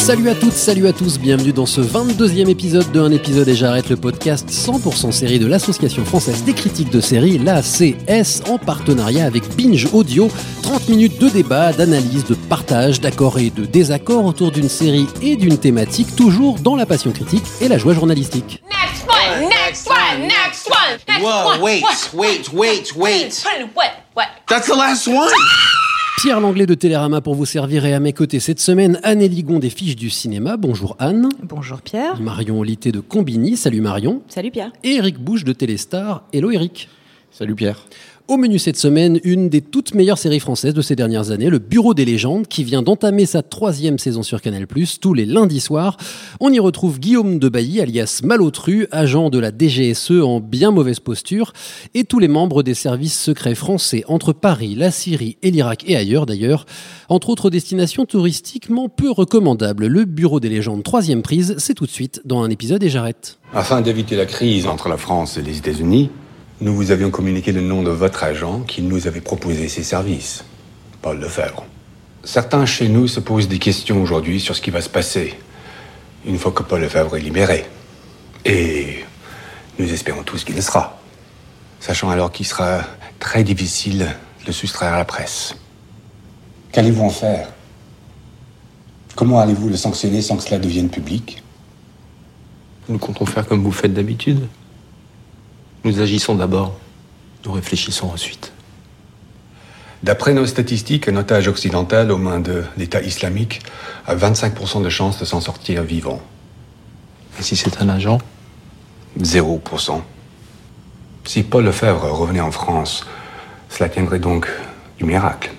Salut à toutes, salut à tous, bienvenue dans ce 22e épisode de Un épisode et j'arrête le podcast 100% série de l'Association française des critiques de séries, l'ACS, en partenariat avec Binge Audio. 30 minutes de débat, d'analyse, de partage, d'accords et de désaccords autour d'une série et d'une thématique, toujours dans la passion critique et la joie journalistique. Next one, next one, next one, next Whoa, one. wait, wait, wait, wait. What? What? That's the last one? Pierre Langlais de Télérama pour vous servir et à mes côtés cette semaine, Anne Eligon des Fiches du Cinéma. Bonjour Anne. Bonjour Pierre. Marion Olité de Combini. Salut Marion. Salut Pierre. Et Eric Bouche de Téléstar. Hello Eric. Salut Pierre. Au menu cette semaine, une des toutes meilleures séries françaises de ces dernières années, Le Bureau des légendes, qui vient d'entamer sa troisième saison sur Canal+, tous les lundis soirs. On y retrouve Guillaume de Bailly, alias Malotru, agent de la DGSE en bien mauvaise posture, et tous les membres des services secrets français entre Paris, la Syrie et l'Irak et ailleurs d'ailleurs, entre autres destinations touristiquement peu recommandables. Le Bureau des légendes, troisième prise, c'est tout de suite dans un épisode et j'arrête. Afin d'éviter la crise entre la France et les États-Unis, nous vous avions communiqué le nom de votre agent qui nous avait proposé ses services, Paul Lefebvre. Certains chez nous se posent des questions aujourd'hui sur ce qui va se passer une fois que Paul Lefebvre est libéré. Et nous espérons tous qu'il le sera, sachant alors qu'il sera très difficile de le soustraire à la presse. Qu'allez-vous en faire? Comment allez-vous le sanctionner sans que cela devienne public? Nous comptons faire comme vous faites d'habitude. Nous agissons d'abord, nous réfléchissons ensuite. D'après nos statistiques, un otage occidental aux mains de l'État islamique a 25% de chances de s'en sortir vivant. Et si c'est un agent? 0%. Si Paul Lefebvre revenait en France, cela tiendrait donc du miracle.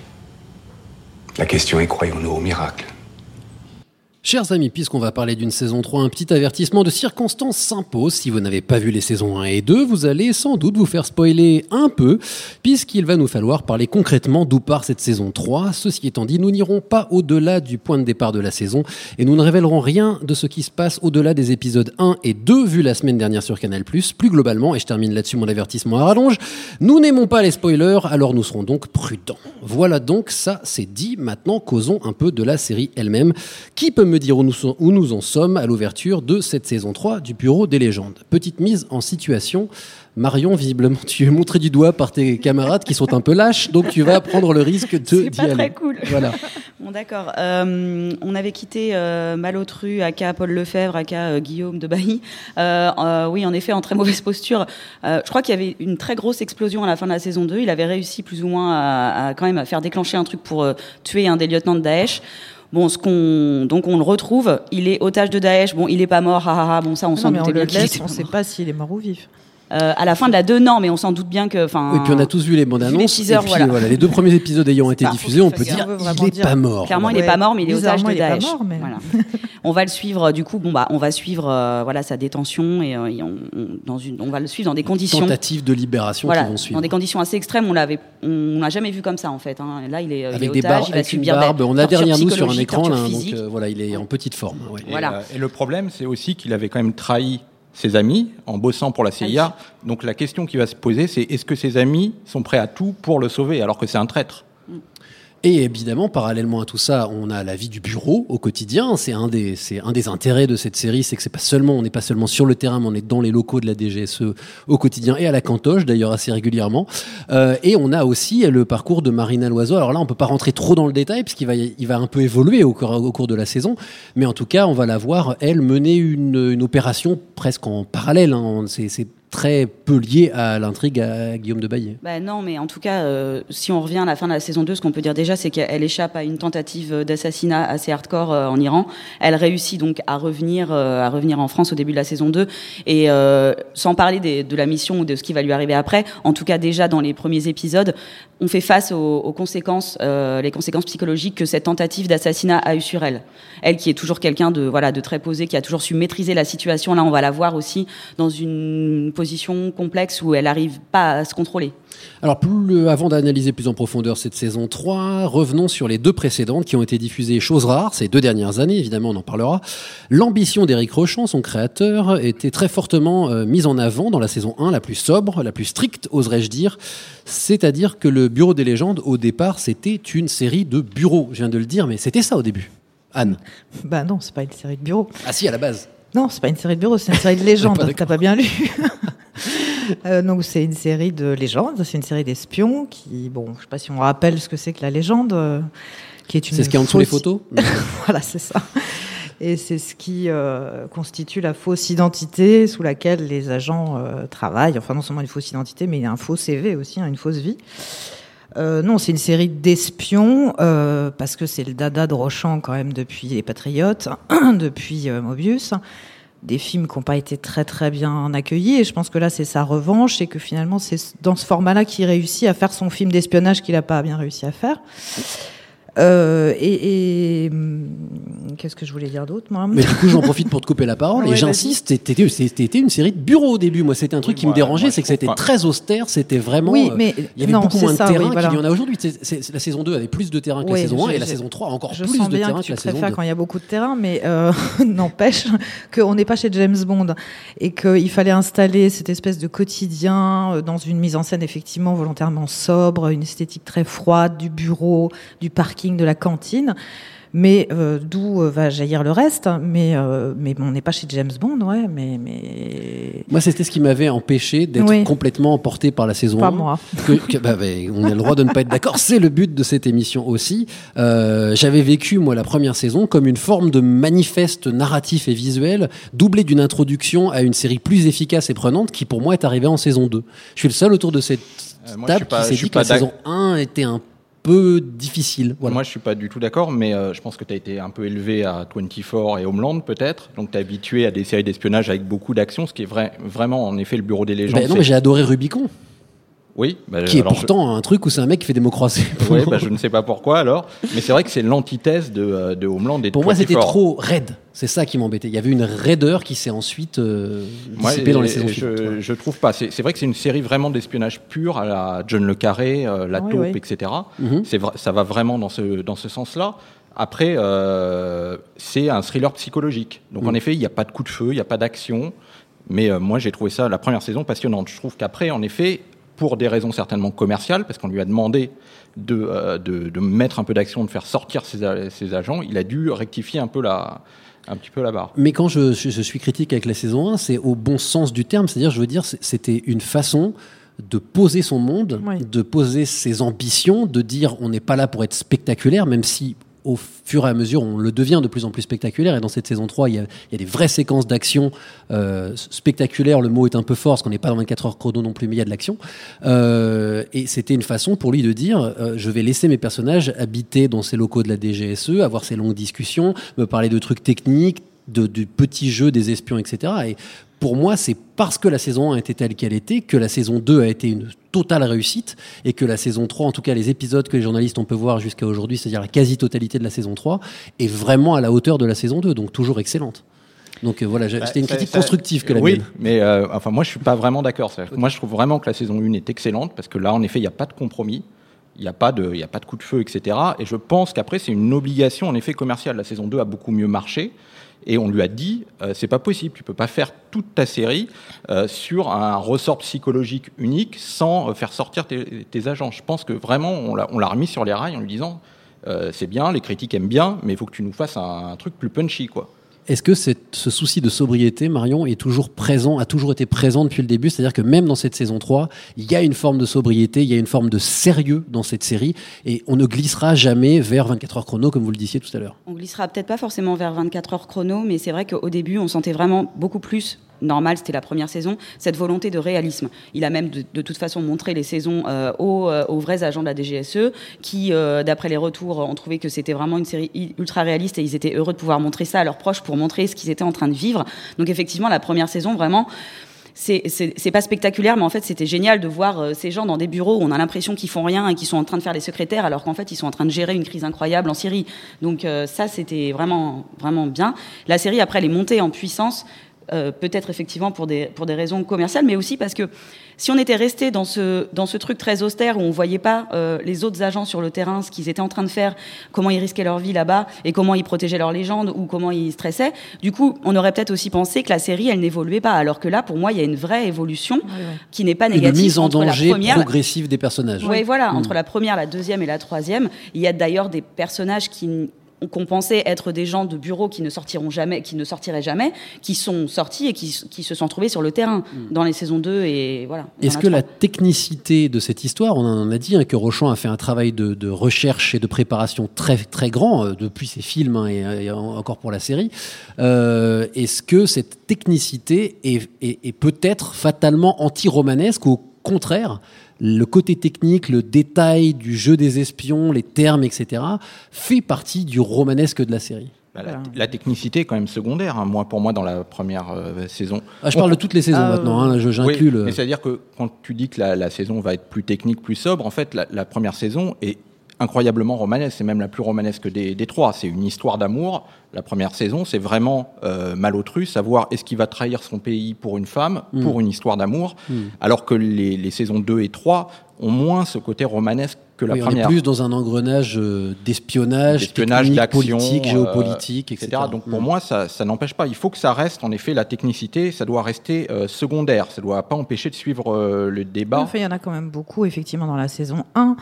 La question est croyons-nous au miracle? Chers amis, puisqu'on va parler d'une saison 3, un petit avertissement de circonstance s'impose. Si vous n'avez pas vu les saisons 1 et 2, vous allez sans doute vous faire spoiler un peu, puisqu'il va nous falloir parler concrètement d'où part cette saison 3. Ceci étant dit, nous n'irons pas au-delà du point de départ de la saison, et nous ne révélerons rien de ce qui se passe au-delà des épisodes 1 et 2 vus la semaine dernière sur Canal+. Plus globalement, et je termine là-dessus mon avertissement à rallonge, nous n'aimons pas les spoilers, alors nous serons donc prudents. Voilà donc, ça c'est dit. Maintenant, causons un peu de la série elle-même. Qui peut me dire où nous, où nous en sommes à l'ouverture de cette saison 3 du Bureau des légendes Petite mise en situation. Marion, visiblement, tu es montré du doigt par tes camarades qui sont un peu lâches, donc tu vas prendre le risque de C'est d'y pas aller. très cool. Voilà. Bon d'accord. Euh, on avait quitté euh, Malotru, aka Paul Lefebvre, aka euh, Guillaume de Bailly. Euh, oui, en effet, en très mauvaise posture. Je crois qu'il y avait une très grosse explosion à la fin de la saison 2. Il avait réussi plus ou moins à, à quand même à faire déclencher un truc pour tuer un des lieutenants de Daesh. Bon, ce qu'on donc on le retrouve, il est otage de Daesh. Bon, il est pas mort, ha. Bon, ça, on s'en doutait bien laisse, on pas sait pas s'il est mort ou vif. Euh, à la fin de la 2, non, mais on s'en doute bien que. enfin, Et puis on a tous vu les bandes Vu les annonces. teasers, et puis voilà. les deux premiers épisodes ayant été diffusés, on peut dire il n'est pas mort. Clairement, il n'est pas mort, mais il est otage Bizarrement, de il est pas Daesh. mort, mais- Voilà. on va le suivre. Du coup, bon bah, on va suivre euh, voilà sa détention et, euh, et on, on- dans une, on va le suivre dans des conditions. Tentatives de libération Voilà, qui vont suivre. dans des conditions assez extrêmes. On l'avait, on n'a jamais vu comme ça en fait. hein. Là, il est, il est Avec des otage, barbes, il va avec une subir des barbe, on a derrière nous sur un écran, là, donc euh, voilà, il est en petite forme. ouais. Et, Voilà. euh, et le problème, c'est aussi qu'il avait quand même trahi ses amis en bossant pour la CIA. Donc la question qui va se poser, c'est est-ce que ses amis sont prêts à tout pour le sauver alors que c'est un traître? Et évidemment, parallèlement à tout ça, on a la vie du bureau au quotidien. C'est un des, c'est un des intérêts de cette série, c'est que c'est pas seulement, on n'est pas seulement sur le terrain, mais on est dans les locaux de la DGSE au quotidien et à la cantoche d'ailleurs assez régulièrement. Euh, et on a aussi le parcours de Marina Loiseau. Alors là, on peut pas rentrer trop dans le détail puisqu'il va, il va un peu évoluer au cours, au cours de la saison, mais en tout cas, on va la voir elle mener une, une opération presque en parallèle. hein. C'est, c'est très peu lié à l'intrigue à Guillaume de Baillet. Bah non, mais en tout cas, euh, si on revient à la fin de la saison 2, ce qu'on peut dire déjà, c'est qu'elle échappe à une tentative d'assassinat assez hardcore euh, en Iran. Elle réussit donc à revenir, euh, à revenir en France au début de la saison 2. Et sans parler de la mission ou de ce qui va lui arriver après, en tout cas déjà dans les premiers épisodes, on fait face aux, aux conséquences, euh, les conséquences psychologiques que cette tentative d'assassinat a eu sur elle. Elle qui est toujours quelqu'un de voilà de très posé, qui a toujours su maîtriser la situation. Là, on va la voir aussi dans une position complexe où elle n'arrive pas à se contrôler. Alors, plus, avant d'analyser plus en profondeur cette saison 3, revenons sur les deux précédentes qui ont été diffusées, chose rare, ces deux dernières années, évidemment, on en parlera. L'ambition d'Éric Rochon, son créateur, était très fortement euh, mise en avant dans la saison 1, la plus sobre, la plus stricte, oserais-je dire. C'est-à-dire que le Bureau des légendes, au départ, c'était une série de bureaux. Je viens de le dire, mais c'était ça au début. Anne. Bah non, c'est pas une série de bureaux. Ah si, à la base. Non, c'est pas une série de bureaux, c'est une série de légendes. T'as pas bien lu. Euh, donc c'est une série de légendes, c'est une série d'espions qui, bon, je sais pas si on rappelle ce que c'est que la légende, euh, qui est une. C'est ce qu'il y a en dessous fausse- photos voilà, c'est ça. Et c'est ce qui euh, constitue la fausse identité sous laquelle les agents travaillent. Enfin, non seulement une fausse identité, mais il y a un faux CV aussi, hein, une fausse vie. Euh, non, c'est une série d'espions, euh, parce que c'est le dada de Rochant quand même depuis Les Patriotes, depuis euh, Mobius. Des films qui n'ont pas été très très bien accueillis. Et je pense que là, c'est sa revanche et que finalement, c'est dans ce format-là qu'il réussit à faire son film d'espionnage qu'il n'a pas bien réussi à faire. Euh, et, et, hum, qu'est-ce que je voulais dire d'autre, moi Mais du coup, j'en profite pour te couper la parole Ouais, et j'insiste. C'était une série de bureaux au début. Moi, c'était un truc qui me dérangeait, c'est que c'était très austère. C'était vraiment. Oui, euh, mais il y avait non, beaucoup moins de terrain oui, voilà. qu'il y en a aujourd'hui. La saison 2 avait plus de terrain que la saison 1 je- et la saison 3 a encore Je plus sens de bien terrain que que, tu la saison préfères 2. quand il y a beaucoup de terrain, mais euh, n'empêche qu'on n'est pas chez James Bond et qu'il fallait installer cette espèce de quotidien dans une mise en scène effectivement volontairement sobre, une esthétique très froide du bureau, du parking, de la cantine. Mais euh, d'où euh, va jaillir le reste Mais euh, mais on n'est pas chez James Bond, ouais. Mais mais Moi, c'était ce qui m'avait empêché d'être Oui. complètement emporté par la saison Pas 1. moi. Que- que- bah, bah, on a le droit de ne pas être d'accord. C'est le but de cette émission aussi. Euh, J'avais vécu, moi, la première saison comme une forme de manifeste narratif et visuel, doublé d'une introduction à une série plus efficace et prenante qui, pour moi, est arrivée en saison 2. Je suis le seul autour de cette Euh, moi, je table suis pas- qui je s'est suis dit que la saison d'ac- 1 était un peu difficile. Voilà. Moi, je suis pas du tout d'accord, mais euh, je pense que tu as été un peu élevé à 24 et Homeland, peut-être. Donc, tu es habitué à des séries d'espionnage avec beaucoup d'action, ce qui est vrai, vraiment, en effet, le bureau des légendes. Ben non, mais j'ai adoré Rubicon, oui, bah, qui est je- pourtant un truc où c'est un mec qui fait des mots croisés. Ouais, bah, je ne sais pas pourquoi alors, mais c'est vrai que c'est l'antithèse de, euh, de Homeland et de Pour moi, c'était 24. trop raide. C'est ça qui m'embêtait. Il y avait une raideur qui s'est ensuite euh, dissipée dans les je- saisons je, suivantes. je trouve pas. C'est vrai que c'est une série vraiment d'espionnage pur à la John le Carré, euh, la Oui, taupe, oui. etc. Mhm. C'est vrai- ça va vraiment dans ce, dans ce sens-là. Après, euh, c'est un thriller psychologique. Donc, Mhm. en effet, il n'y a pas de coup de feu, il n'y a pas d'action. Mais euh, moi, j'ai trouvé ça, la première saison, passionnante. Je trouve qu'après, en effet, pour des raisons certainement commerciales, parce qu'on lui a demandé de, euh, de, de mettre un peu d'action, de faire sortir ses, ses agents, il a dû rectifier un peu la, un petit peu la barre. Mais quand je, je- je suis critique avec la saison 1, c'est au bon sens du terme. C'est-à-dire, je veux dire, c'était une façon de poser son monde, Oui. de poser ses ambitions, de dire on n'est pas là pour être spectaculaire, même si au fur et à mesure on le devient de plus en plus spectaculaire. Et dans cette saison 3, il y a, des vraies séquences d'action euh, spectaculaires. Le mot est un peu fort, parce qu'on n'est pas dans 24 heures chrono non plus, mais il y a de l'action. Euh, et c'était une façon pour lui de dire euh, je vais laisser mes personnages habiter dans ces locaux de la DGSE, avoir ces longues discussions, me parler de trucs techniques, de, du petit jeu des espions, etc. Et pour moi, c'est parce que la saison 1 était telle qu'elle était que la saison 2 a été une totale réussite et que la saison 3, en tout cas les épisodes que les journalistes ont pu voir jusqu'à aujourd'hui, c'est-à-dire la quasi-totalité de la saison 3, est vraiment à la hauteur de la saison 2, donc toujours excellente. Donc euh, voilà, j'ai- c'était une critique ça- constructive que la oui, mienne. mais euh, enfin moi je suis pas vraiment d'accord. Moi je trouve vraiment que la saison 1 est excellente parce que là en effet il n'y a pas de compromis, il n'y a pas de, il y a pas de coup de feu, etc. Et je pense qu'après c'est une obligation en effet commerciale. La saison 2 a beaucoup mieux marché. Et on lui a dit, euh, c'est pas possible, tu peux pas faire toute ta série euh, sur un ressort psychologique unique sans euh, faire sortir tes, agents. Je pense que vraiment on l'a remis sur les rails en lui disant, c'est bien, les critiques aiment bien, mais il faut que tu nous fasses un truc plus punchy, quoi. Est-ce que ce souci de sobriété, Marion, est toujours présent, a toujours été présent depuis le début? C'est-à-dire que même dans cette saison 3, il y a une forme de sobriété, il y a une forme de sérieux dans cette série, et on ne glissera jamais vers 24 heures chrono, comme vous le disiez tout à l'heure. On glissera peut-être pas forcément vers 24 heures chrono, mais c'est vrai qu'au début, on sentait vraiment beaucoup plus normal, c'était la première saison, cette volonté de réalisme. Il a même de, toute façon montré les saisons euh, aux, euh, aux vrais agents de la DGSE qui, euh, d'après les retours, ont trouvé que c'était vraiment une série ultra réaliste et ils étaient heureux de pouvoir montrer ça à leurs proches pour montrer ce qu'ils étaient en train de vivre. Donc effectivement, la première saison, vraiment, c'est- pas spectaculaire, mais en fait, c'était génial de voir ces gens dans des bureaux où on a l'impression qu'ils font rien et qu'ils sont en train de faire les secrétaires, alors qu'en fait, ils sont en train de gérer une crise incroyable en Syrie. Donc ça, c'était vraiment, vraiment bien. La série, après, elle est montée en puissance, euh, peut-être effectivement pour des, pour des raisons commerciales, mais aussi parce que si on était resté dans ce, dans ce truc très austère où on voyait pas euh, les autres agents sur le terrain, ce qu'ils étaient en train de faire, comment ils risquaient leur vie là-bas et comment ils protégeaient leur légende ou comment ils stressaient, du coup, on aurait peut-être aussi pensé que la série, elle n'évoluait pas. Alors que là, pour moi, il y a une vraie évolution qui n'est pas Une négative. mise en entre la danger première, progressive des personnages. oui, voilà, Mm. entre la première, la deuxième et la troisième, il y a d'ailleurs des personnages qui qu'on pensait être des gens de bureau qui ne sortiront jamais, qui ne sortiraient jamais, qui sont sortis et qui, qui se sont trouvés sur le terrain dans les saisons 2 et voilà. Est-ce que la technicité de cette histoire, on en a dit hein, que Rochon a fait un travail de, de recherche et de préparation très très grand euh, depuis ses films hein, et, et en- encore pour la série. Euh, Est-ce que cette technicité est, est- est peut-être fatalement anti-romanesque ou au contraire le côté technique, le détail du jeu des espions, les termes, etc., fait partie du romanesque de la série Bah, la, la technicité est quand même secondaire. hein. Moi, pour moi, dans la première euh, saison. Ah, je parle de toutes les saisons maintenant, hein, je- j'inclus Oui, le- mais C'est-à-dire que quand tu dis que la, la saison va être plus technique, plus sobre, en fait, la, la première saison est incroyablement romanesque. C'est même la plus romanesque des, des trois. C'est une histoire d'amour. La première saison, c'est vraiment euh, Malotru, savoir est-ce qu'il va trahir son pays pour une femme, Mm. pour une histoire d'amour, Mm. alors que les, les saisons 2 et 3 ont moins ce côté romanesque que la Oui, on première. est plus dans un engrenage euh, d'espionnage, d'action, politique, euh, géopolitique, etc. Donc pour Mm. moi, ça, ça n'empêche pas. Il faut que ça reste, en effet, la technicité, ça doit rester euh, secondaire. Ça ne doit pas empêcher de suivre euh, le débat. Enfin, il y en a quand même beaucoup, effectivement, dans la saison 1.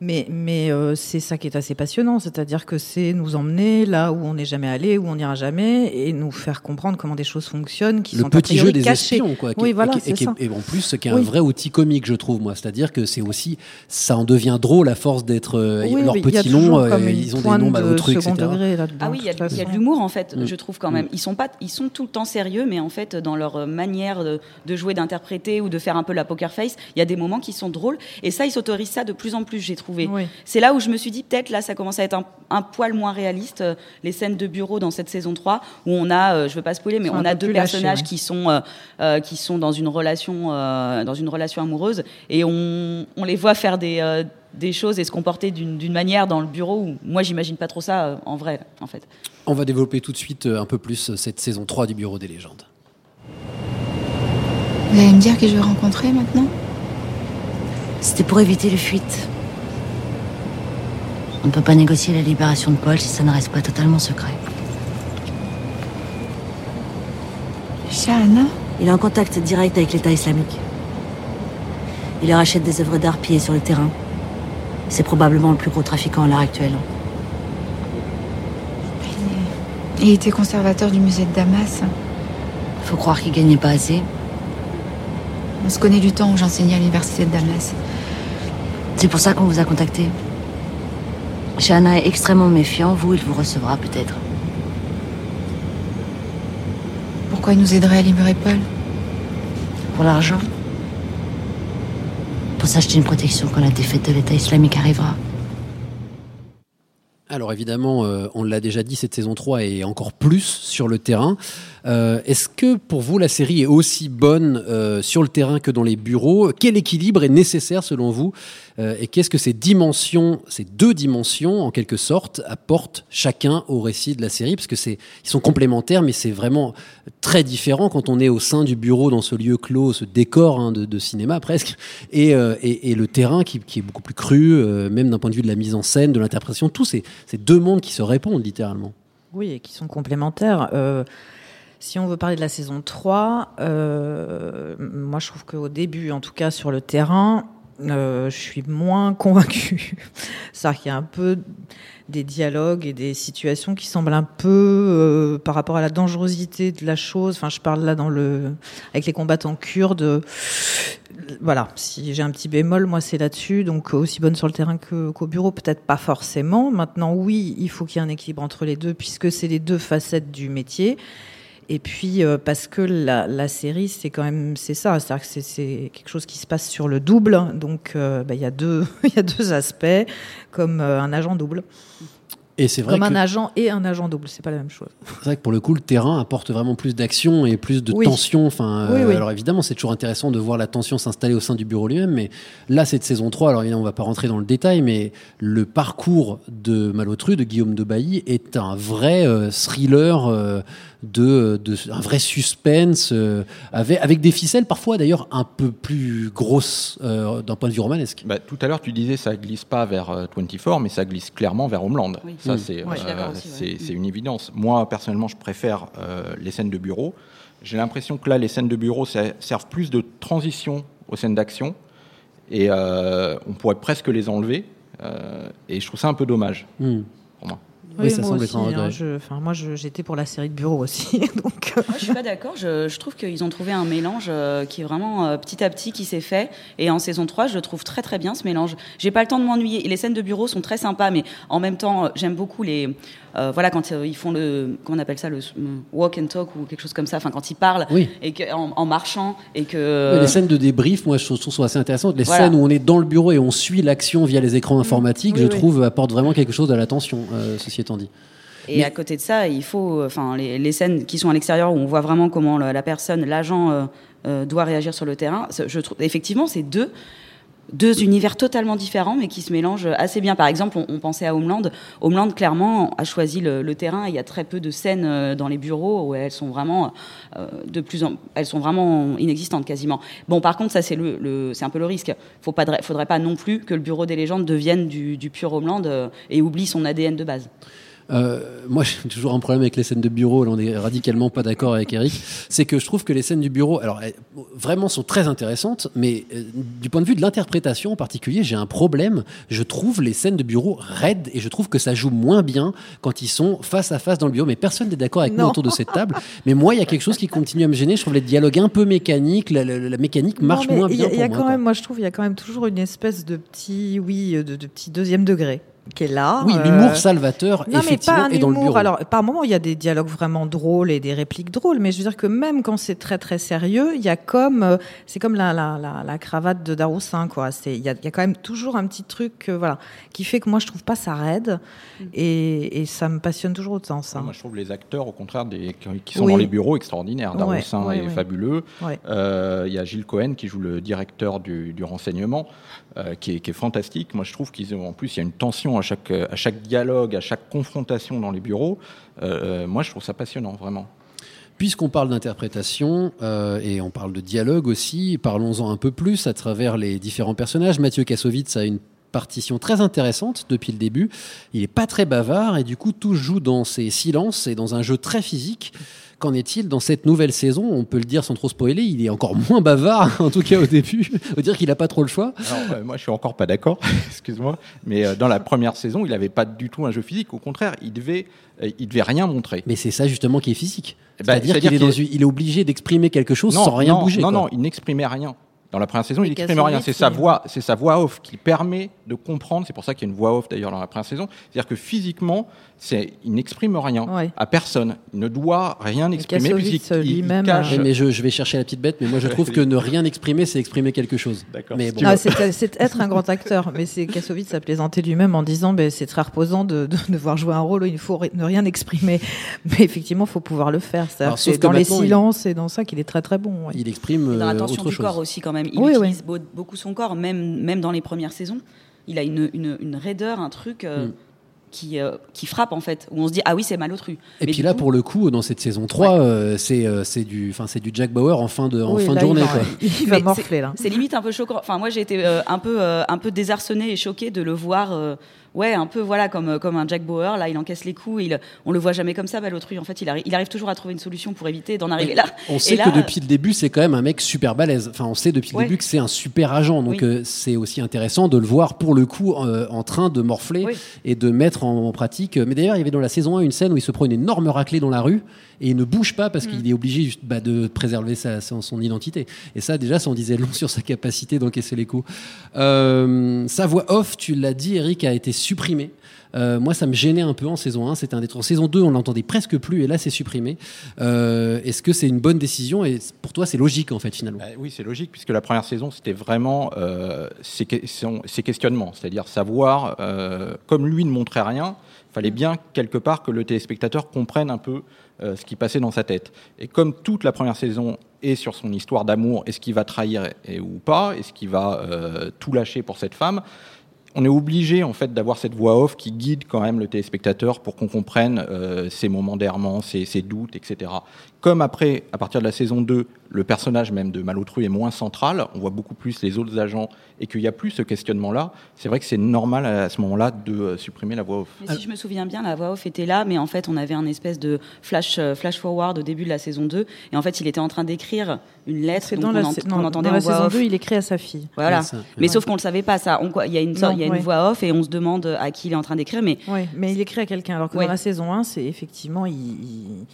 Mais, mais euh, c'est ça qui est assez passionnant, c'est-à-dire que c'est nous emmener là où on n'est jamais allé, où on n'ira jamais, et nous faire comprendre comment des choses fonctionnent, qui le sont a petit jeu des cachées. espions, quoi. qui- Oui, et voilà, qui- et c'est qui et en plus, qui est Oui. un vrai outil comique, je trouve, moi. C'est-à-dire que c'est aussi, ça en devient drôle à force d'être euh, Oui, leurs mais il y a petits toujours noms, euh, ils ont des noms de malotru, second etc. degré Ah oui, il y a, de y a de l'humour en fait, Mm. je trouve quand même. Ils sont pas, ils sont tout le temps sérieux, mais en fait dans leur euh, manière de, de jouer, d'interpréter ou de faire un peu la poker face, il y a des moments qui sont drôles. Et ça, ils s'autorisent ça de plus en plus, j'ai trouvé. Oui. C'est là où je me suis dit peut-être là, ça commence à être un, un poil moins réaliste. euh, les scènes de bureau dans cette saison 3 où on a, euh, je veux pas spoiler, mais on a deux personnages ouais. qui sont euh, euh, qui sont dans une relation euh, dans une relation amoureuse et on, on les voit faire des euh, des choses et se comporter d'une d'une manière dans le bureau où moi j'imagine pas trop ça euh, en vrai en fait. On va développer tout de suite euh, un peu plus cette saison 3 du Bureau des légendes. Vous allez me dire qui je vais rencontrer maintenant? C'était pour éviter les fuites. On ne peut pas négocier la libération de Paul si ça ne reste pas totalement secret. Shahana Il est en contact direct avec l'État islamique. Il leur achète des œuvres d'art pillées sur le terrain. C'est probablement le plus gros trafiquant à l'heure actuelle. Il était conservateur du musée de Damas. Faut croire qu'il gagnait pas assez. On se connaît du temps où j'enseignais à l'université de Damas. C'est pour ça qu'on vous a contacté. Shana est extrêmement méfiant. Vous, il vous recevra peut-être. Pourquoi il nous aiderait à libérer Paul? Pour l'argent. Pour s'acheter une protection quand la défaite de l'État islamique arrivera. Alors évidemment, euh, on l'a déjà dit, cette saison 3 est encore plus sur le terrain. Euh, Est-ce que pour vous, la série est aussi bonne euh, sur le terrain que dans les bureaux? Quel équilibre est nécessaire selon vous? Euh, Et qu'est-ce que ces dimensions, ces deux dimensions, en quelque sorte, apportent chacun au récit de la série? Parce que c'est, ils sont complémentaires, mais c'est vraiment très différent quand on est au sein du bureau, dans ce lieu clos, ce décor hein, de, cinéma presque, et, et, le terrain qui, est beaucoup plus cru, même d'un point de vue de la mise en scène, de l'interprétation, tous ces, ces deux mondes qui se répondent littéralement. Oui, et qui sont complémentaires. Si on veut parler de la saison 3, euh, moi je trouve qu'au début, en tout cas sur le terrain, euh, je suis moins convaincue. C'est-à-dire qu'il y a un peu des dialogues et des situations qui semblent un peu euh, par rapport à la dangerosité de la chose. Enfin, je parle là dans le avec les combattants kurdes. Voilà, si j'ai un petit bémol, moi c'est là-dessus. Donc aussi bonne sur le terrain qu'au bureau, peut-être pas forcément. Maintenant, oui, il faut qu'il y ait un équilibre entre les deux puisque c'est les deux facettes du métier. Et puis euh, parce que la, la série, c'est quand même c'est ça, c'est-à-dire que c'est- c'est quelque chose qui se passe sur le double, donc euh, bah, il y a deux il y a deux aspects comme euh, un agent double, Et c'est vrai comme un agent et un agent double, c'est pas la même chose. c'est vrai que pour le coup, le terrain apporte vraiment plus d'action et plus de Oui. tension. Enfin, Oui, oui. alors évidemment, c'est toujours intéressant de voir la tension s'installer au sein du bureau lui-même, mais là, cette saison 3, alors évidemment, on va pas rentrer dans le détail, mais le parcours de Malotru, de Guillaume de Bailly, est un vrai thriller de, de un vrai suspense euh, avec, avec des ficelles parfois d'ailleurs un peu plus grosses euh, d'un point de vue romanesque. Bah, tout à l'heure, tu disais ça glisse pas vers euh, 24, mais ça glisse clairement vers Homeland. Oui. Ça, Mm. c'est Ouais, euh, ouais. c'est- une évidence. Moi, personnellement, je préfère euh, les scènes de bureau. J'ai l'impression que là, les scènes de bureau ça- servent plus de transition aux scènes d'action. Et euh, on pourrait presque les enlever. Euh, et je trouve ça un peu dommage Hmm. pour moi. Oui, ça moi semble aussi, être un regret. hein, je- enfin, moi, j'étais pour la série de bureau aussi, donc. euh, Moi, je suis pas d'accord. Je, je trouve qu'ils ont trouvé un mélange euh, qui est vraiment euh, petit à petit qui s'est fait. Et en saison 3, je le trouve très très bien ce mélange. J'ai pas le temps de m'ennuyer. Les scènes de bureau sont très sympas, mais en même temps, j'aime beaucoup les. euh, voilà, quand euh, ils font le. Comment on appelle ça Le walk and talk ou quelque chose comme ça. Enfin, quand ils parlent Oui. et que, en, en marchant et que. Les scènes de débrief, moi, je trouve, je trouve ça assez intéressantes. Les Voilà. scènes où on est dans le bureau et on suit l'action via les écrans informatiques, Oui, je oui. trouve, apportent vraiment quelque chose à l'attention, euh, ceci étant dit. Et Mais- à côté de ça, il faut, enfin, les, les scènes qui sont à l'extérieur où on voit vraiment comment la, la personne, l'agent, euh, euh, doit réagir sur le terrain. Je trouve, effectivement, c'est deux deux univers totalement différents, mais qui se mélangent assez bien. Par exemple, on, pensait à Homeland. Homeland, clairement, a choisi le, terrain. Il y a très peu de scènes euh, dans les bureaux où elles sont vraiment euh, de plus en, elles sont vraiment inexistantes quasiment. Bon, par contre, ça c'est le, le- c'est un peu le risque. Faut pas, faudrait pas non plus que le bureau des légendes devienne du, du pur Homeland euh, et oublie son ADN de base. Euh, moi, j'ai toujours un problème avec les scènes de bureau. Là, on est radicalement pas d'accord avec Eric. C'est que je trouve que les scènes du bureau, alors elles, vraiment sont très intéressantes, mais euh, du point de vue de l'interprétation en particulier, j'ai un problème. Je trouve les scènes de bureau raides et je trouve que ça joue moins bien quand ils sont face à face dans le bureau. Mais personne n'est d'accord avec moi autour de cette table. Mais moi, il y a quelque chose qui continue à me gêner. Je trouve les dialogues un peu mécaniques. La, la- la mécanique marche Non, moins il y bien a- pour Il y a moi. quand même, moi je trouve, il y a quand même toujours une espèce de petit, oui, de, de petit deuxième degré qui est là. Oui, euh, l'humour salvateur, Non, mais effectivement, pas un est dans le humour. bureau. Alors, par moments, il y a des dialogues vraiment drôles et des répliques drôles, mais je veux dire que même quand c'est très très sérieux, il y a comme, euh, c'est comme la, la, la, la cravate de Daroussin, quoi. C'est, il y a, il y a quand même toujours un petit truc, euh, voilà, qui fait que moi je trouve pas ça raide et, et ça me passionne toujours autant ça. Moi, je trouve les acteurs, au contraire, des, qui sont Oui. dans les bureaux extraordinaires. Ouais, ouais, est ouais. fabuleux. Ouais. Euh, Il y a Gilles Cohen qui joue le directeur du, du renseignement, euh, qui, est, fantastique. Moi, je trouve qu'ils ont, en plus, il y a une tension à chaque, à chaque dialogue, à chaque confrontation dans les bureaux. Euh, moi, je trouve ça passionnant, vraiment. Puisqu'on parle d'interprétation euh, et on parle de dialogue aussi, parlons-en un peu plus à travers les différents personnages. Mathieu Kassovitz a une partition très intéressante depuis le début. Il n'est pas très bavard et du coup tout joue dans ses silences et dans un jeu très physique. Qu'en est-il dans cette nouvelle saison? On peut le dire sans trop spoiler, il est encore moins bavard, en tout cas au début. On peut dire qu'il n'a pas trop le choix. Alors, euh, moi, je suis encore pas d'accord, excuse-moi, mais euh, dans la première saison, il n'avait pas du tout un jeu physique. Au contraire, il devait, euh, il devait rien montrer. Mais c'est ça justement qui est physique. Eh ben, C'est-à-dire qu'il est, il est obligé d'exprimer quelque chose non, sans rien non, bouger. Non, quoi. non, il n'exprimait rien. Dans la première saison, il n'exprime rien. C'est sa voix, c'est sa voix off qui permet de comprendre. C'est pour ça qu'il y a une voix off d'ailleurs dans la première saison. C'est-à-dire que physiquement, c'est, il n'exprime rien Ouais. à personne. Il ne doit rien exprimer lui-même, cache. Mais je, je vais chercher la petite bête, mais moi je trouve que ne rien exprimer, c'est exprimer quelque chose. D'accord. Mais bon. Ah, c'est, c'est être un grand acteur, mais c'est Kassovitz a plaisanté lui-même en disant ben, c'est très reposant de, de devoir jouer un rôle où il faut ne rien exprimer. Mais effectivement, il faut pouvoir le faire. C'est dans les maintenant, il- silences et dans ça qu'il est très très bon. ouais. il exprime Et dans euh, autre du chose. corps aussi quand même. Il Oui, utilise beau- beaucoup son corps, même, même dans les premières saisons. Il a une, une, une raideur, un truc euh, Mm. qui, euh, qui frappe en fait, où on se dit ah oui c'est Malotru. Et Mais puis là, coup- pour le coup, dans cette saison 3, euh, c'est euh, c'est du, enfin, c'est du Jack Bauer en fin de, en Oui, fin de journée. il va, quoi. il va morfler là. C'est limite un peu choquant. Enfin, moi, j'ai été euh, un peu, euh, un peu désarçonnée et choquée de le voir. Ouais, un peu voilà comme euh, comme un Jack Bauer. Là, il encaisse les coups. Il, on le voit jamais comme ça, Balotru. En fait, il arrive, il arrive toujours à trouver une solution pour éviter d'en arriver là. On sait là, que depuis le début, c'est quand même un mec super balèze. Enfin, on sait depuis le Ouais. début que c'est un super agent. Donc, Oui. euh, c'est aussi intéressant de le voir pour le coup euh, en train de morfler Oui. et de mettre en, en pratique. Mais d'ailleurs, il y avait dans la saison 1 une scène où il se prend une énorme raclée dans la rue et il ne bouge pas Mm. parce qu'il est obligé juste, bah, de préserver sa, son, son identité. Et ça, déjà, ça en disait long sur sa capacité d'encaisser les coups. Euh, sa voix off, tu l'as dit, Eric, a été supprimé. Euh, moi, ça me gênait un peu en saison 1. C'était un des En saison 2, on l'entendait presque plus, et là, c'est supprimé. Euh, Est-ce que c'est une bonne décision Et pour toi, c'est logique, en fait, finalement? Bah oui, c'est logique, puisque la première saison, c'était vraiment euh, ses, ses questionnements, c'est-à-dire savoir, euh, comme lui ne montrait rien, il fallait bien quelque part que le téléspectateur comprenne un peu euh, ce qui passait dans sa tête. Et comme toute la première saison est sur son histoire d'amour, est-ce qu'il va trahir et, ou pas, est-ce qu'il va euh, tout lâcher pour cette femme on est obligé en fait d'avoir cette voix off qui guide quand même le téléspectateur pour qu'on comprenne euh, ses moments d'errement, ses, ses doutes, etc. Comme après, à partir de la saison 2, le personnage même de Malotru est moins central, on voit beaucoup plus les autres agents et qu'il n'y a plus ce questionnement-là, c'est vrai que c'est normal à ce moment-là de euh, supprimer la voix off. Mais si je me souviens bien, la voix off était là, mais en fait, on avait un espèce de flash, euh, flash forward au début de la saison 2. Et en fait, il était en train d'écrire une lettre C'est donc dans qu'on la, ent- non, entendait dans la voix saison off. 2, il écrit à sa fille. Voilà. Ça, mais ouais. sauf qu'on ne le savait pas, ça. On- Il y a une, sorte- Non, il y a une ouais. voix off et on se demande à qui il est en train d'écrire. Mais Oui, mais il écrit à quelqu'un. Alors que Ouais. dans la saison 1, c'est effectivement. Il, il-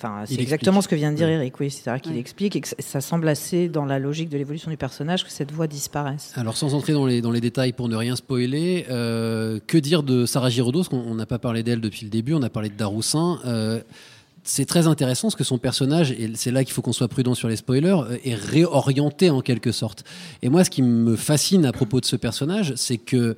Enfin, c'est exactement explique. ce que vient de dire Eric, oui. C'est-à-dire qu'il Ouais. explique et que ça- semble assez dans la logique de l'évolution du personnage que cette voix disparaisse. Alors, sans entrer dans les, dans les détails pour ne rien spoiler, euh, que dire de Sarah Giraudot Parce qu'on on n'a pas parlé d'elle depuis le début, on a parlé de Daroussin. Euh, c'est très intéressant parce que son personnage, et c'est là qu'il faut qu'on soit prudent sur les spoilers, euh, est réorienté en quelque sorte. Et moi, ce qui me fascine à propos de ce personnage, c'est que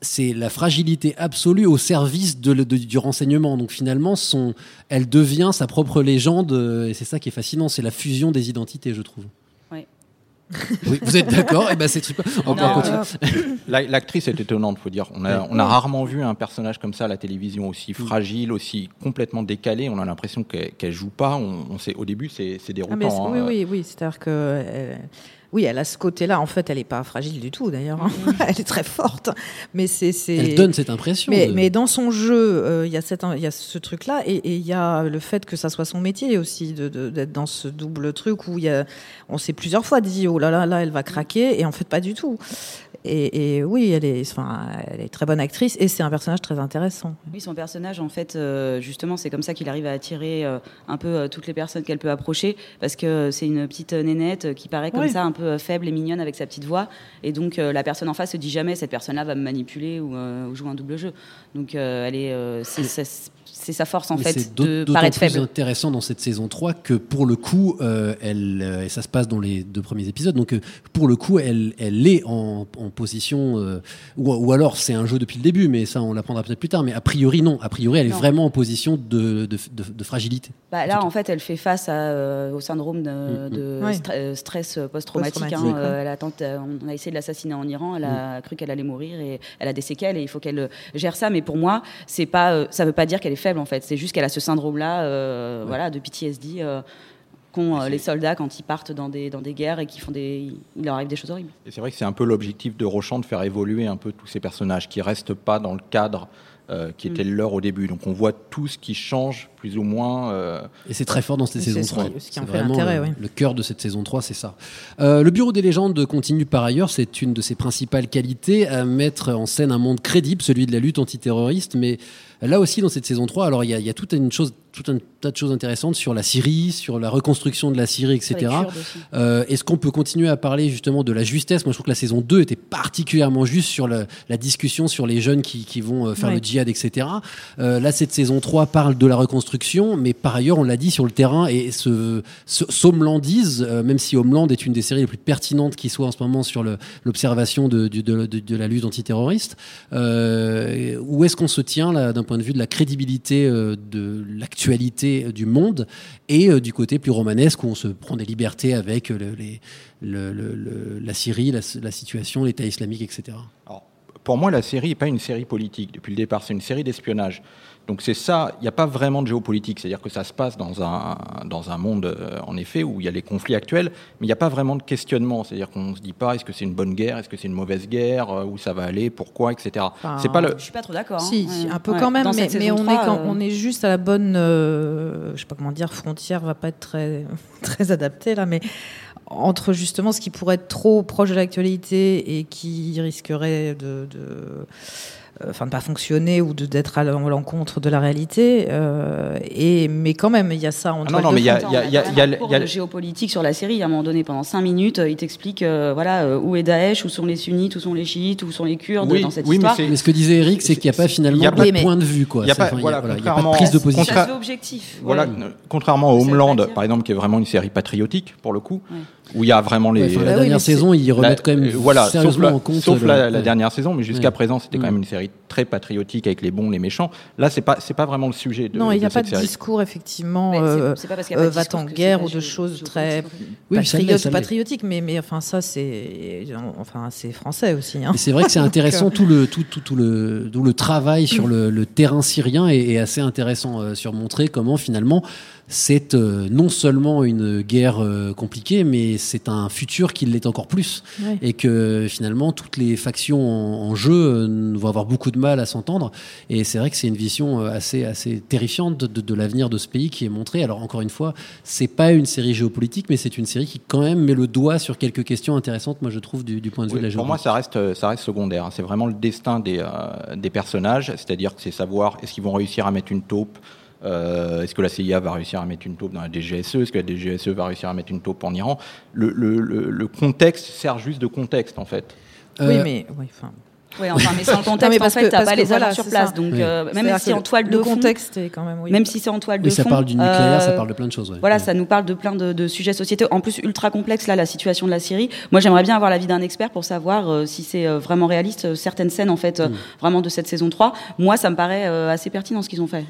c'est la fragilité absolue au service de, le- de- du renseignement. Donc finalement, son, elle devient sa propre légende, euh, et c'est ça qui est fascinant, c'est la fusion des identités, je trouve. Oui, vous êtes d'accord? Et ben c'est. La- L'actrice est étonnante, faut dire. On a, on a rarement vu un personnage comme ça à la télévision, aussi fragile, aussi complètement décalé. On a l'impression qu'elle qu'elle joue pas. On, on sait, au début, c'est c'est Ah, mais déroutant. oui, hein. oui, oui. C'est-à-dire que. euh, oui, elle a ce côté-là. En fait, elle n'est pas fragile du tout, d'ailleurs. hein. elle est très forte. Mais c'est. Elle donne cette impression. Mais, de- mais dans son jeu, euh, il y a cette- y a ce truc-là, et il y a le fait que ça soit son métier aussi, de- de- d'être dans ce double truc où y a, on s'est plusieurs fois dit, oh là là, là, elle va craquer, et en fait, pas du tout. Et, et oui, elle est, enfin, elle est très bonne actrice, et c'est un personnage très intéressant. Oui, son personnage, en fait, euh, justement, c'est comme ça qu'il arrive à attirer euh, un peu toutes les personnes qu'elle peut approcher, parce que c'est une petite nénette qui paraît comme ça, un peu euh, faible et mignonne avec sa petite voix, et donc euh, la personne en face se dit jamais cette personne-là va me manipuler ou, euh, ou jouer un double jeu. Donc elle est, c'est sa force en Mais fait c'est de d'autant paraître plus faible. intéressant dans cette saison 3 que pour le coup, euh, elle, euh, et ça se passe dans les deux premiers épisodes, donc euh, pour le coup, elle, elle est en, en position, euh, ou, ou alors c'est un jeu depuis le début, mais ça on l'apprendra peut-être plus tard, mais a priori non, a priori elle est vraiment en position de, de, de- de fragilité. Bah, là, en fait, elle fait face à, euh, au syndrome de, de Ouais. stre- stress post-traumatique. hein. Euh, elle a tenté- on a essayé de l'assassiner en Iran. Elle a cru qu'elle allait mourir et elle a des séquelles et il faut qu'elle gère ça. Mais pour moi, c'est pas, euh, ça veut pas dire qu'elle est faible en fait. C'est juste qu'elle a ce syndrome-là, euh, voilà, de PTSD. euh, qu'ont euh, les soldats quand ils partent dans des, dans des guerres et qui font des, il leur arrive des choses horribles. Et c'est vrai que c'est un peu l'objectif de Rochant de faire évoluer un peu tous ces personnages qui restent pas dans le cadre euh, qui était le leur au début. Donc on voit tout ce qui change plus ou moins. euh, Et c'est très fort dans cette saison ce 3. qui- ce qui en C'est fait vraiment l'intérêt, le, oui. le cœur de cette saison 3, c'est ça. Euh, le Bureau des légendes continue par ailleurs, c'est une de ses principales qualités, à mettre en scène un monde crédible, celui de la lutte antiterroriste. Mais là aussi, dans cette saison 3, alors il y a, il y a toute une chose, tout un tas de choses intéressantes sur la Syrie, sur la reconstruction de la Syrie, etc. Euh, Est-ce qu'on peut continuer à parler justement de la justesse? Moi, je trouve que la saison 2 était particulièrement juste sur la discussion sur les jeunes qui, qui vont euh, faire Ouais. le djihad, etc. Euh, là, cette saison 3 parle de la reconstruction, mais par ailleurs, on l'a dit sur le terrain, et ce, ce Homelandise, euh, même si Homeland est une des séries les plus pertinentes qui soit en ce moment sur l'observation de, du- de, de- de la lutte antiterroriste, où est-ce qu'on se tient là d'un point de vue de la crédibilité euh, de l'actualité euh, du monde et euh, du côté plus romanesque où on se prend des libertés avec le- les, le- le- le- la Syrie, la, situation, l'État islamique, etc. Pour moi, la série n'est pas une série politique depuis le départ, c'est une série d'espionnage. Donc c'est ça, il n'y a pas vraiment de géopolitique, c'est-à-dire que ça se passe dans un, dans un monde, euh, en effet, où il y a les conflits actuels, mais il n'y a pas vraiment de questionnement, c'est-à-dire qu'on ne se dit pas est-ce que c'est une bonne guerre, est-ce que c'est une mauvaise guerre, euh, où ça va aller, pourquoi, etc. Enfin, c'est pas le... Je suis pas trop d'accord. hein. Si, un peu Ouais. quand même, Dans mais, on, est 3, quand, euh, on est juste à la bonne, euh, je sais pas comment dire, frontière va pas être très, très adaptée là, mais entre justement ce qui pourrait être trop proche de l'actualité et qui risquerait de, de, enfin de pas fonctionner ou de d'être à l'encontre de la réalité. euh, et mais quand même, il y a ça en Ah non, non, de mais il y a, y a- il y a- y a- de géopolitique sur la série. À un moment donné, pendant cinq minutes, euh, il t'explique euh, voilà euh, où est Daesh, où sont les sunnites, où sont les chiites, où sont les Kurdes Oui, dans cette oui, mais histoire. Mais ce que disait Eric, c'est qu'il n'y a pas finalement il y a de pas- point de vue. Quoi. Il y a pas- de prise de position. objectif. Voilà, Ouais. euh, contrairement à Homeland, par exemple, qui est vraiment une série patriotique pour le coup, où il y a vraiment les. Ouais, enfin, la oui, dernière saison, ils remettent La- quand même euh, voilà, sauf sérieusement la, en compte. sauf le- la, la ouais. dernière saison, mais jusqu'à Ouais. présent, c'était quand Mm. même une série très patriotique avec les bons, les méchants. Là, c'est pas, c'est pas vraiment le sujet de. non, il n'y a pas de série. discours effectivement euh, c'est pas parce qu'il y a pas euh, de discours va en guerre ou de choses très. Oui, patriotes ou patriotiques, mais mais enfin ça c'est enfin c'est français aussi. Hein. C'est vrai que c'est intéressant, euh, tout le, tout, tout, tout le, tout le travail sur le, le terrain syrien est, est assez intéressant euh, sur montrer comment finalement c'est euh, non seulement une guerre euh, compliquée, mais c'est un futur qui l'est encore plus. Ouais. Et que finalement toutes les factions en, en jeu euh, vont avoir beaucoup de mal à s'entendre. Et c'est vrai que c'est une vision assez, assez terrifiante de, de- de l'avenir de ce pays qui est montrée. Alors encore une fois, c'est pas une série géopolitique, mais c'est une série qui quand même met le doigt sur quelques questions intéressantes, moi je trouve, du, du point de vue Oui, de la pour moi, géopolitique. ça reste, ça reste secondaire. C'est vraiment le destin des, euh, des personnages, c'est-à-dire que c'est savoir est-ce qu'ils vont réussir à mettre une taupe. Euh, est-ce que la CIA va réussir à mettre une taupe dans la DGSE Est-ce que la DGSE va réussir à mettre une taupe en Iran? Le, le- le- le contexte sert juste de contexte, en fait. Oui, Euh, mais oui, Ouais, enfin, mais sans le Non, contexte, mais en parce fait, que- t'as pas que les voilà, sur c'est place. ça. Donc, Oui. euh, même si que en toile de le fond, contexte est quand même oui. même si c'est en toile de Oui, ça fond, parle du nucléaire, ça euh, parle de plein de choses. ouais. Voilà, Ouais. ça nous parle de plein de, de sujets sociétaux. En plus, ultra complexe, là, la situation de la Syrie. Moi, j'aimerais bien avoir l'avis d'un expert pour savoir euh, si c'est euh, vraiment réaliste, euh, certaines scènes, en fait, euh, vraiment de cette saison 3. Moi, ça me paraît euh, assez pertinent ce qu'ils ont fait.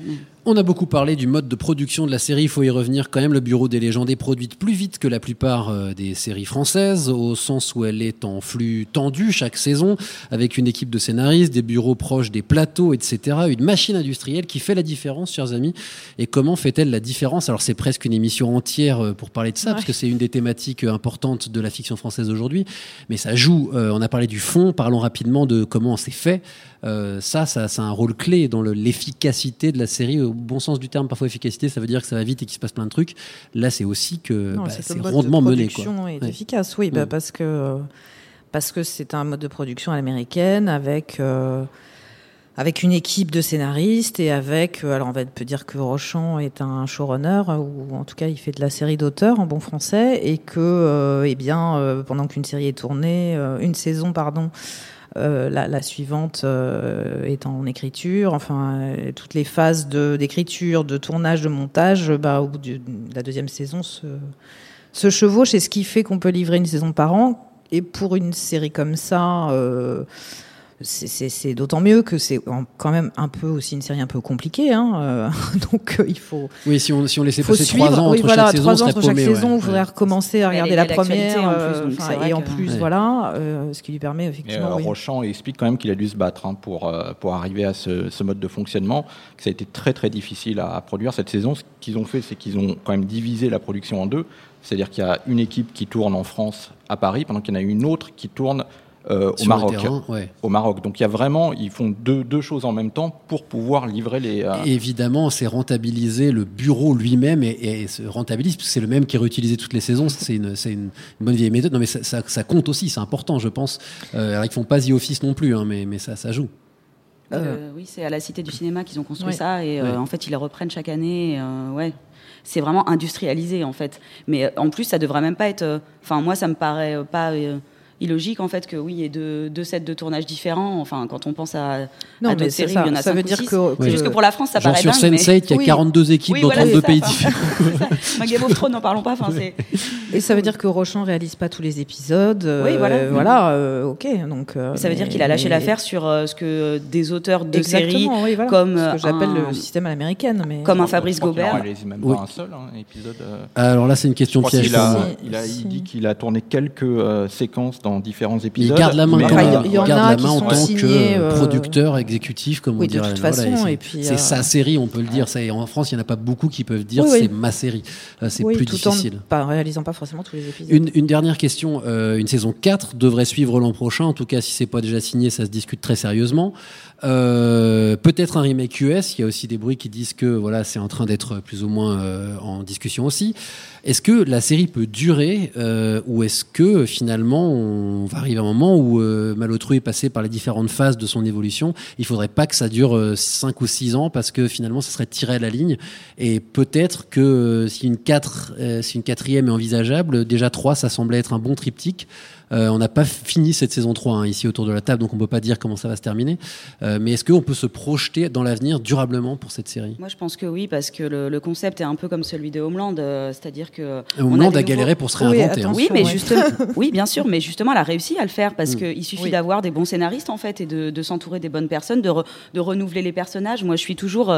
On a beaucoup parlé du mode de production de la série, il faut y revenir quand même. Le Bureau des légendes est produite plus vite que la plupart des séries françaises, au sens où elle est en flux tendu chaque saison, avec une équipe de scénaristes, des bureaux proches des plateaux, etc. Une machine industrielle qui fait la différence, chers amis. Et comment fait-elle la différence? Alors c'est presque une émission entière euh, pour parler de ça, Ouais. parce que c'est une des thématiques euh, importantes de la fiction française aujourd'hui. Mais ça joue, euh, on a parlé du fond, parlons rapidement de comment c'est fait. Euh, ça, ça, ça a un rôle clé dans le- l'efficacité de la série, au bon sens du terme. Parfois, efficacité, ça veut dire que ça va vite et qu'il se passe plein de trucs. Là, c'est aussi que bah, c'est rondement de mené. Quoi. est Ouais. efficace, oui, bah, parce que parce que c'est un mode de production à l'américaine avec euh, avec une équipe de scénaristes et avec euh, alors on peut dire que Rochon est un showrunner euh, ou en tout cas il fait de la série d'auteurs en bon français et que eh bien pendant qu'une série est tournée une saison pardon la, suivante est en écriture, enfin toutes les phases d'écriture, de tournage, de montage, bah, au bout de la deuxième saison se, se chevauchent et ce qui fait qu'on peut livrer une saison par an. Et pour une série comme ça, euh, c'est- d'autant mieux que c'est quand même un peu aussi une série un peu compliquée. Hein, euh, donc euh, il faut, Oui, si on, si on laissait passer trois ans oui, entre voilà, chaque saison, entre chaque paumé, saison, ouais. il faudrait Ouais. recommencer à regarder la première. en plus, euh, donc et en plus, Ouais. voilà, euh, ce qui lui permet Et, effectivement. euh, oui. Rochant explique quand même qu'il a dû se battre hein, pour, euh, pour arriver à ce, ce mode de fonctionnement, que ça a été très très difficile à, à produire cette saison. Ce qu'ils ont fait, c'est qu'ils ont quand même divisé la production en deux. C'est-à-dire qu'il y a une équipe qui tourne en France, à Paris, pendant qu'il y en a une autre qui tourne euh, au Maroc. terrain, ouais. Au Maroc. Donc il y a vraiment, ils font deux, deux choses en même temps pour pouvoir livrer les. euh, Évidemment, c'est rentabiliser le bureau lui-même et, et se rentabilise, parce que c'est le même qui est réutilisé toutes les saisons. C'est une, c'est une, une bonne vieille méthode. Non, mais ça, ça- ça compte aussi, c'est important, je pense. Euh, alors, ils font pas The Office non plus, hein, mais, mais ça, ça joue. Euh, oui, c'est à la Cité du Cinéma qu'ils ont construit Oui. ça et euh, en fait ils les reprennent chaque année. euh, ouais, c'est vraiment industrialisé en fait. Mais euh, en plus, ça devrait même pas être. euh, Enfin, moi, ça me paraît euh, pas. Euh, illogique en fait que oui il y ait deux, deux sets de tournage différents enfin quand on pense à, Non, à mais d'autres c'est séries ça. il y en a Ça cinq veut ou dire six. que- c'est que- juste que pour la France ça Genre paraît sur dingue mais- Sense8, il y a Oui. 42 équipes Oui, dans voilà, 32 c'est pays différents. Game of Thrones n'en parlons pas enfin c'est Et ça veut dire que Rochon réalise pas tous les épisodes. euh, Oui, voilà. voilà, euh, ok. Donc, euh, ça veut dire mais- qu'il a lâché mais- l'affaire sur euh, ce que des auteurs de séries Exactement, oui, voilà. comme ce que j'appelle un- le système à l'américaine. Mais... comme un Fabrice Gobert réalise même Oui. pas un seul hein, épisode. euh, Alors là, c'est une question piège il, il dit qu'il a tourné quelques euh, séquences dans différents épisodes. Il garde la main mais, Enfin, il y en a la qui main en sont tant que euh, producteur exécutif, comme oui, on de dirait. toute Voilà, façon, c'est- et puis, c'est euh, sa série, on peut le dire. Ça, et en France, il n'y en a pas beaucoup qui peuvent dire Oui, oui. c'est ma série. Euh, C'est plus tout difficile. en pas réalisant pas forcément tous les épisodes. Une, une dernière question. Euh, une saison 4 devrait suivre l'an prochain. En tout cas, si c'est pas déjà signé, ça se discute très sérieusement. Euh, Peut-être un remake US. Il y a aussi des bruits qui disent que voilà, c'est en train d'être plus ou moins euh, en discussion aussi. Est-ce que la série peut durer euh, ou est-ce que finalement on va arriver à un moment où euh, Malotru est passé par les différentes phases de son évolution? Il faudrait pas que ça dure 5 ou 6 ans parce que finalement, ça serait tiré à la ligne. Et peut-être que euh, si une, 4, euh, si une quatrième est envisageable, déjà 3, ça semblait être un bon triptyque. Euh, on n'a pas fini cette saison 3 hein, ici autour de la table, donc on peut pas dire comment ça va se terminer. Euh, mais est-ce qu'on peut se projeter dans l'avenir durablement pour cette série? Moi, je pense que oui, parce que le, le concept est un peu comme celui de Homeland, euh, c'est-à-dire que Homeland on a galéré pour se réinventer. hein. Oui, mais ouais. justement, oui, bien sûr, mais justement, elle a réussi à le faire parce Mm. qu'il suffit Oui. d'avoir des bons scénaristes en fait et de, de s'entourer des bonnes personnes, de, re- de renouveler les personnages. Moi, je suis toujours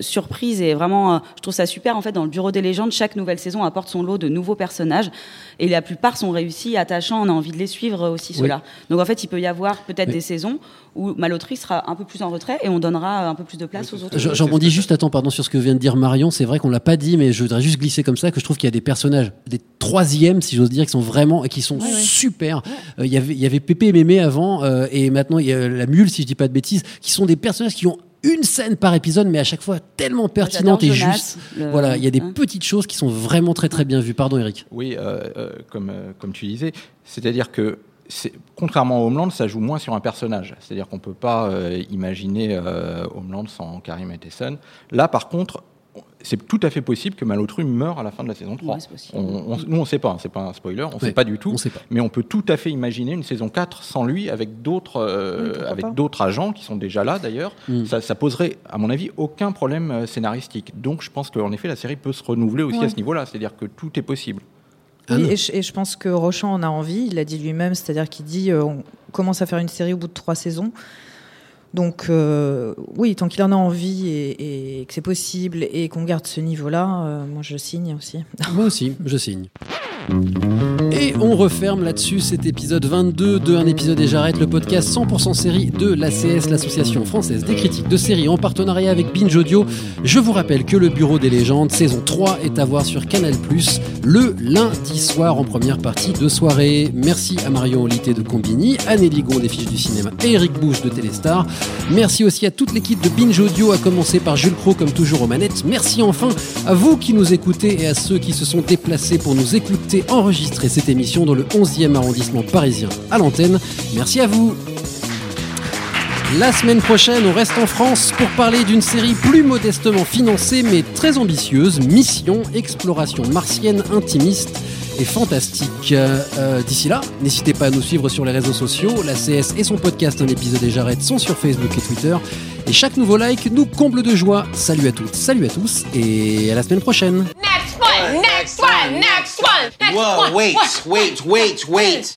surprise et vraiment, je trouve ça super en fait. Dans le Bureau des légendes, chaque nouvelle saison apporte son lot de nouveaux personnages et la plupart sont réussis, attachants. On a envie de les suivre aussi Oui. ceux-là. Donc en fait, il peut y avoir peut-être des saisons où Malotrie sera un peu plus en retrait et on donnera un peu plus de place aux autres. Je- J'en rebondis juste, attends, pardon, sur ce que vient de dire Marion. C'est vrai qu'on l'a pas dit, mais je voudrais juste glisser comme ça que je trouve qu'il y a des personnages, des troisièmes, si j'ose dire, qui sont vraiment et qui sont super. Euh, Il y avait, il y avait Pépé et Mémé avant, euh, et maintenant il y a la mule, si je dis pas de bêtises, qui sont des personnages qui ont une scène par épisode, mais à chaque fois tellement pertinente et Jonas, juste. le- Voilà, il y a des hein. petites choses qui sont vraiment très très bien vues. Pardon, Eric. Oui, euh, euh, comme, euh, comme tu disais, c'est-à-dire que contrairement à Homeland, ça joue moins sur un personnage. C'est-à-dire qu'on ne peut pas euh, imaginer euh, Homeland sans Karim Matheson. Là, par contre, c'est tout à fait possible que Malotru meure à la fin de la saison 3. Ouais, c'est possible. On- on- nous, on ne sait pas, hein, c'est pas un spoiler, on ne sait pas du tout. on sait pas. Mais on peut tout à fait imaginer une saison 4 sans lui, avec d'autres euh, Oui, avec d'autres agents qui sont déjà là d'ailleurs. Mm. Ça, ça poserait, à mon avis, aucun problème scénaristique. Donc je pense qu'en effet, la série peut se renouveler aussi à ce niveau-là. C'est-à-dire que tout est possible. Oui, et je, et je pense que Rochant en a envie, il l'a dit lui-même, c'est-à-dire qu'il dit euh, on commence à faire une série au bout de trois saisons. Donc euh, oui, tant qu'il en a envie et, et que c'est possible et qu'on garde ce niveau-là, euh, moi je signe aussi. Moi aussi, je signe. Et on referme là-dessus cet épisode 22 de Un épisode et j'arrête, le podcast 100% série de l'ACS, l'association française des critiques de séries en partenariat avec Binge Audio. Je vous rappelle que le Bureau des légendes, saison 3, est à voir sur Canal+, le lundi soir en première partie de soirée. Merci à Marion Olité de Combini, Anneli Gon des Fiches du Cinéma et Eric Bouche de Téléstar. Merci aussi à toute l'équipe de Binge Audio, à commencer par Jules Cro comme toujours aux manettes. Merci enfin à vous qui nous écoutez et à ceux qui se sont déplacés pour nous écouter enregistrer cette émission dans le 11e arrondissement parisien à l'antenne. Merci à vous. La semaine prochaine, on reste en France pour parler d'une série plus modestement financée mais très ambitieuse, Mission Exploration martienne intimiste et fantastique. Euh, euh, D'ici là, n'hésitez pas à nous suivre sur les réseaux sociaux. La CS et son podcast Un épisode et j'arrête sont sur Facebook et Twitter. Et chaque nouveau like nous comble de joie. Salut à toutes, salut à tous et à la semaine prochaine. Next one, next one, next one, next Whoa, one. wait, wait, wait, wait.